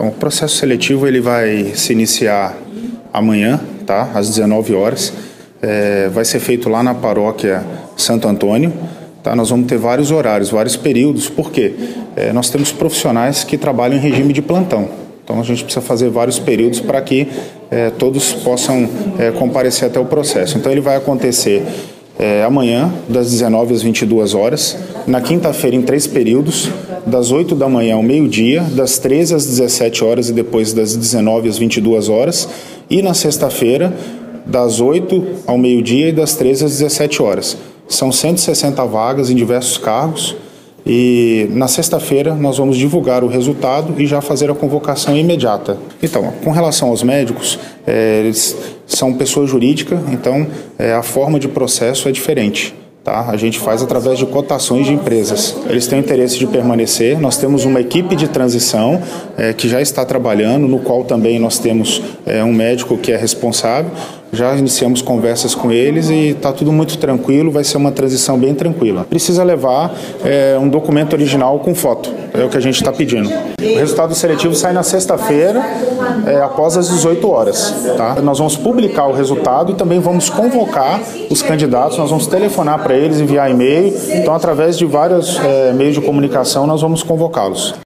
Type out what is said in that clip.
Então, o processo seletivo ele vai se iniciar amanhã, tá? Às 19 horas. É, vai ser feito lá na paróquia Santo Antônio. Tá? Nós vamos ter vários horários, vários períodos, porque é, nós temos profissionais que trabalham em regime de plantão. Então a gente precisa fazer vários períodos para que é, todos possam é, comparecer até o processo. Então ele vai acontecer é, amanhã, das 19 às 22 horas, na quinta-feira, em três períodos, das 8 da manhã ao meio-dia, das 13 às 17 horas e depois das 19 às 22 horas, e na sexta-feira, das 8 ao meio-dia e das 13 às 17 horas. São 160 vagas em diversos cargos. E na sexta-feira nós vamos divulgar o resultado e já fazer a convocação imediata. Então, com relação aos médicos, é, eles são pessoa jurídica, então é, a forma de processo é diferente. Tá? A gente faz através de cotações de empresas. Eles têm interesse de permanecer. Nós temos uma equipe de transição é, que já está trabalhando, no qual também nós temos é, um médico que é responsável. Já iniciamos conversas com eles e está tudo muito tranquilo, vai ser uma transição bem tranquila. Precisa levar é, um documento original com foto, é o que a gente está pedindo. O resultado seletivo sai na sexta-feira, é, após as 18 horas. Tá? Nós vamos publicar o resultado e também vamos convocar os candidatos, nós vamos telefonar para eles, enviar e-mail. Então, através de vários é, meios de comunicação, nós vamos convocá-los.